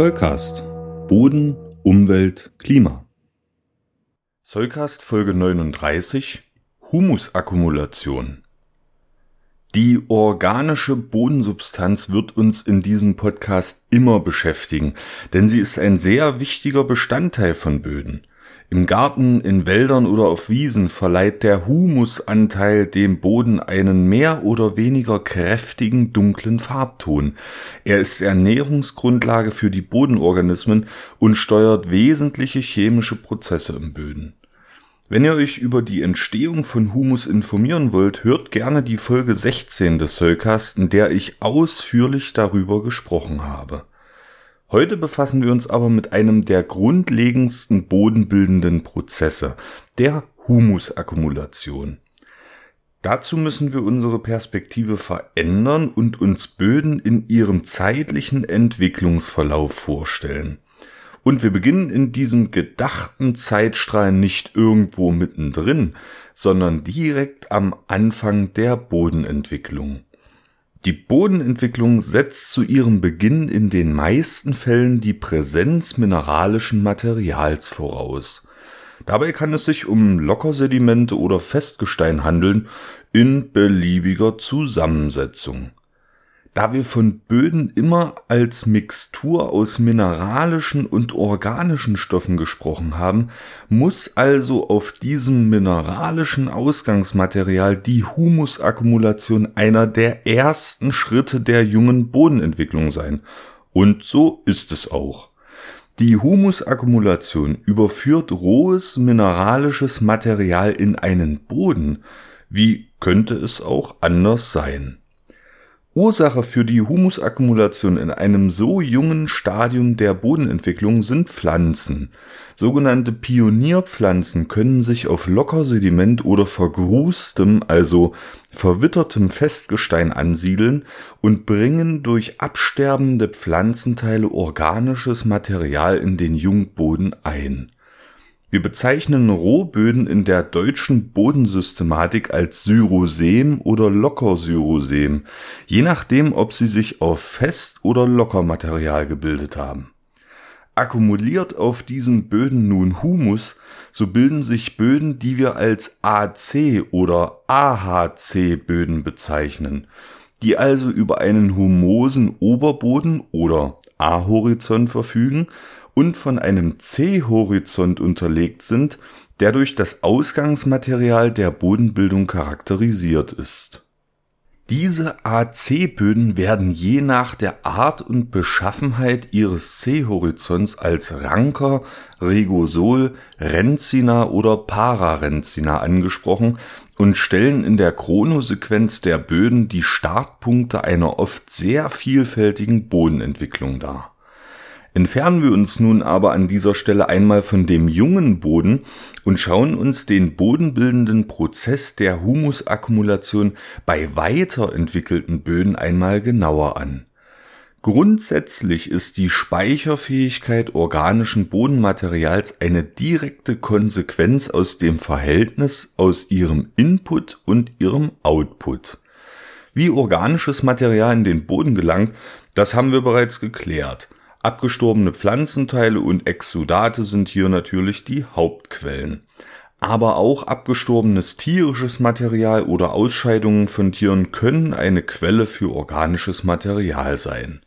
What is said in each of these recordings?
Zollcast Boden, Umwelt, Klima. Zollcast Folge 39 Humusakkumulation. Die organische Bodensubstanz wird uns in diesem Podcast immer beschäftigen, denn sie ist ein sehr wichtiger Bestandteil von Böden. Im Garten, in Wäldern oder auf Wiesen verleiht der Humusanteil dem Boden einen mehr oder weniger kräftigen dunklen Farbton. Er ist Ernährungsgrundlage für die Bodenorganismen und steuert wesentliche chemische Prozesse im Böden. Wenn ihr euch über die Entstehung von Humus informieren wollt, hört gerne die Folge 16 des Sollcast, in der ich ausführlich darüber gesprochen habe. Heute befassen wir uns aber mit einem der grundlegendsten bodenbildenden Prozesse, der Humusakkumulation. Dazu müssen wir unsere Perspektive verändern und uns Böden in ihrem zeitlichen Entwicklungsverlauf vorstellen. Und wir beginnen in diesem gedachten Zeitstrahl nicht irgendwo mittendrin, sondern direkt am Anfang der Bodenentwicklung. Die Bodenentwicklung setzt zu ihrem Beginn in den meisten Fällen die Präsenz mineralischen Materials voraus. Dabei kann es sich um Lockersedimente oder Festgestein handeln in beliebiger Zusammensetzung da wir von Böden immer als Mixtur aus mineralischen und organischen Stoffen gesprochen haben, muss also auf diesem mineralischen Ausgangsmaterial die Humusakkumulation einer der ersten Schritte der jungen Bodenentwicklung sein. Und so ist es auch. Die Humusakkumulation überführt rohes mineralisches Material in einen Boden. Wie könnte es auch anders sein? Ursache für die Humusakkumulation in einem so jungen Stadium der Bodenentwicklung sind Pflanzen. Sogenannte Pionierpflanzen können sich auf Lockersediment oder vergrustem, also verwittertem Festgestein ansiedeln und bringen durch absterbende Pflanzenteile organisches Material in den Jungboden ein wir bezeichnen Rohböden in der deutschen Bodensystematik als Syrosem oder Lockersyrosem, je nachdem, ob sie sich auf Fest- oder Lockermaterial gebildet haben. Akkumuliert auf diesen Böden nun Humus, so bilden sich Böden, die wir als AC oder AHC-Böden bezeichnen, die also über einen humosen Oberboden oder A-Horizont verfügen und von einem C-Horizont unterlegt sind, der durch das Ausgangsmaterial der Bodenbildung charakterisiert ist. Diese AC-Böden werden je nach der Art und Beschaffenheit ihres C-Horizonts als Ranker, Regosol, Renzina oder Pararenzina angesprochen und stellen in der Chronosequenz der Böden die Startpunkte einer oft sehr vielfältigen Bodenentwicklung dar Entfernen wir uns nun aber an dieser Stelle einmal von dem jungen Boden und schauen uns den bodenbildenden Prozess der Humusakkumulation bei weiterentwickelten Böden einmal genauer an. Grundsätzlich ist die Speicherfähigkeit organischen Bodenmaterials eine direkte Konsequenz aus dem Verhältnis aus ihrem Input und ihrem Output. Wie organisches Material in den Boden gelangt, das haben wir bereits geklärt. Abgestorbene Pflanzenteile und Exudate sind hier natürlich die Hauptquellen. Aber auch abgestorbenes tierisches Material oder Ausscheidungen von Tieren können eine Quelle für organisches Material sein.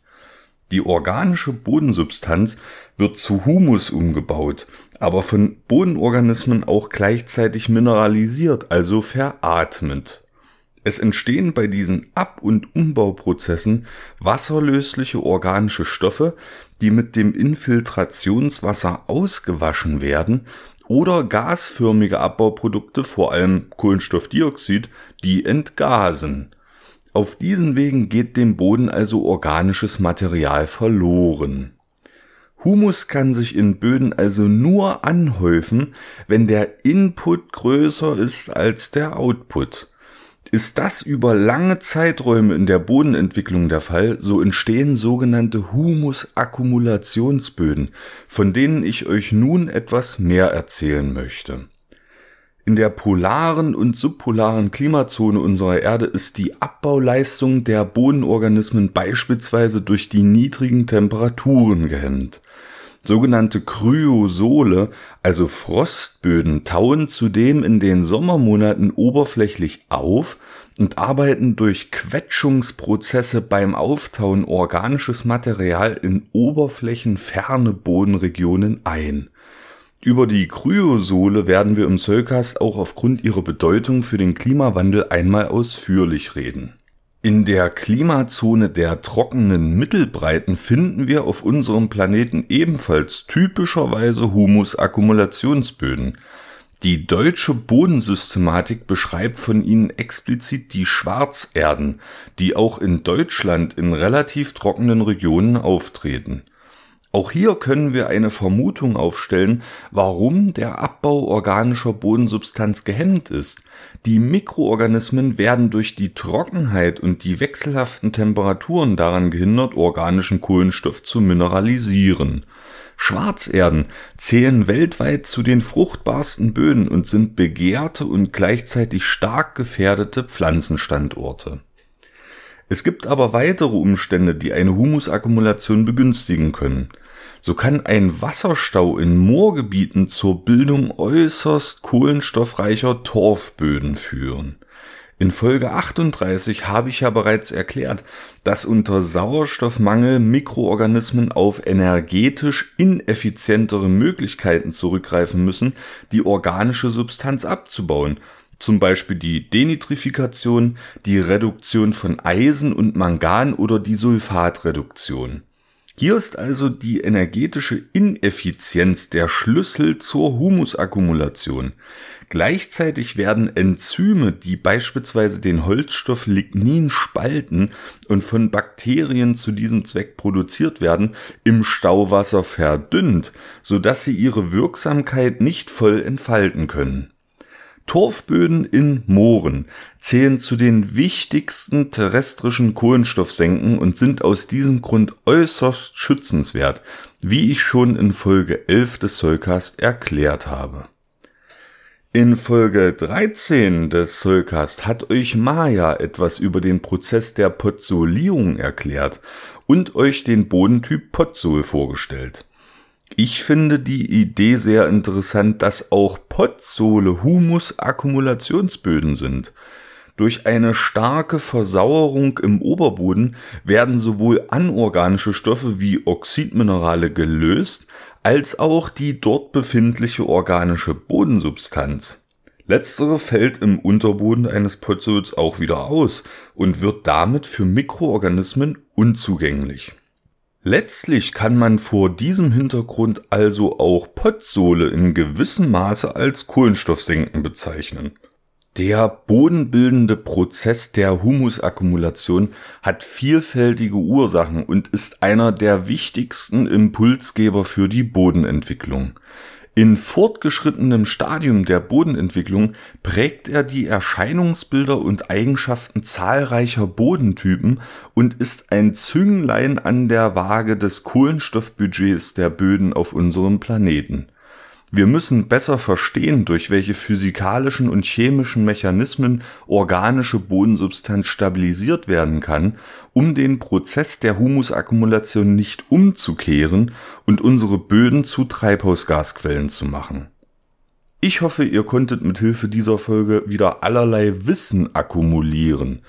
Die organische Bodensubstanz wird zu Humus umgebaut, aber von Bodenorganismen auch gleichzeitig mineralisiert, also veratmet. Es entstehen bei diesen Ab- und Umbauprozessen wasserlösliche organische Stoffe, die mit dem Infiltrationswasser ausgewaschen werden oder gasförmige Abbauprodukte, vor allem Kohlenstoffdioxid, die entgasen. Auf diesen Wegen geht dem Boden also organisches Material verloren. Humus kann sich in Böden also nur anhäufen, wenn der Input größer ist als der Output. Ist das über lange Zeiträume in der Bodenentwicklung der Fall, so entstehen sogenannte Humusakkumulationsböden, von denen ich euch nun etwas mehr erzählen möchte. In der polaren und subpolaren Klimazone unserer Erde ist die Abbauleistung der Bodenorganismen beispielsweise durch die niedrigen Temperaturen gehemmt. Sogenannte Kryosole, also Frostböden, tauen zudem in den Sommermonaten oberflächlich auf und arbeiten durch Quetschungsprozesse beim Auftauen organisches Material in oberflächenferne Bodenregionen ein. Über die Kryosole werden wir im Zollcast auch aufgrund ihrer Bedeutung für den Klimawandel einmal ausführlich reden. In der Klimazone der trockenen Mittelbreiten finden wir auf unserem Planeten ebenfalls typischerweise Humusakkumulationsböden. Die deutsche Bodensystematik beschreibt von ihnen explizit die Schwarzerden, die auch in Deutschland in relativ trockenen Regionen auftreten auch hier können wir eine Vermutung aufstellen, warum der Abbau organischer Bodensubstanz gehemmt ist. Die Mikroorganismen werden durch die Trockenheit und die wechselhaften Temperaturen daran gehindert, organischen Kohlenstoff zu mineralisieren. Schwarzerden zählen weltweit zu den fruchtbarsten Böden und sind begehrte und gleichzeitig stark gefährdete Pflanzenstandorte. Es gibt aber weitere Umstände, die eine Humusakkumulation begünstigen können. So kann ein Wasserstau in Moorgebieten zur Bildung äußerst kohlenstoffreicher Torfböden führen. In Folge 38 habe ich ja bereits erklärt, dass unter Sauerstoffmangel Mikroorganismen auf energetisch ineffizientere Möglichkeiten zurückgreifen müssen, die organische Substanz abzubauen, zum Beispiel die Denitrifikation, die Reduktion von Eisen und Mangan oder die Sulfatreduktion. Hier ist also die energetische Ineffizienz der Schlüssel zur Humusakkumulation. Gleichzeitig werden Enzyme, die beispielsweise den Holzstoff Lignin spalten und von Bakterien zu diesem Zweck produziert werden, im Stauwasser verdünnt, sodass sie ihre Wirksamkeit nicht voll entfalten können. Torfböden in Mooren zählen zu den wichtigsten terrestrischen Kohlenstoffsenken und sind aus diesem Grund äußerst schützenswert, wie ich schon in Folge 11 des Soulcast erklärt habe. In Folge 13 des Soulcast hat euch Maya etwas über den Prozess der Pozzolierung erklärt und euch den Bodentyp Pozzol vorgestellt. Ich finde die Idee sehr interessant, dass auch Potsole Humusakkumulationsböden sind. Durch eine starke Versauerung im Oberboden werden sowohl anorganische Stoffe wie Oxidminerale gelöst, als auch die dort befindliche organische Bodensubstanz. Letztere fällt im Unterboden eines Potzols auch wieder aus und wird damit für Mikroorganismen unzugänglich. Letztlich kann man vor diesem Hintergrund also auch Pottsohle in gewissem Maße als Kohlenstoffsenken bezeichnen. Der bodenbildende Prozess der Humusakkumulation hat vielfältige Ursachen und ist einer der wichtigsten Impulsgeber für die Bodenentwicklung. In fortgeschrittenem Stadium der Bodenentwicklung prägt er die Erscheinungsbilder und Eigenschaften zahlreicher Bodentypen und ist ein Zünglein an der Waage des Kohlenstoffbudgets der Böden auf unserem Planeten wir müssen besser verstehen, durch welche physikalischen und chemischen Mechanismen organische Bodensubstanz stabilisiert werden kann, um den Prozess der Humusakkumulation nicht umzukehren und unsere Böden zu Treibhausgasquellen zu machen. Ich hoffe, ihr konntet mit Hilfe dieser Folge wieder allerlei Wissen akkumulieren.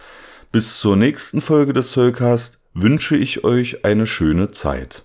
Bis zur nächsten Folge des Soulcast wünsche ich euch eine schöne Zeit.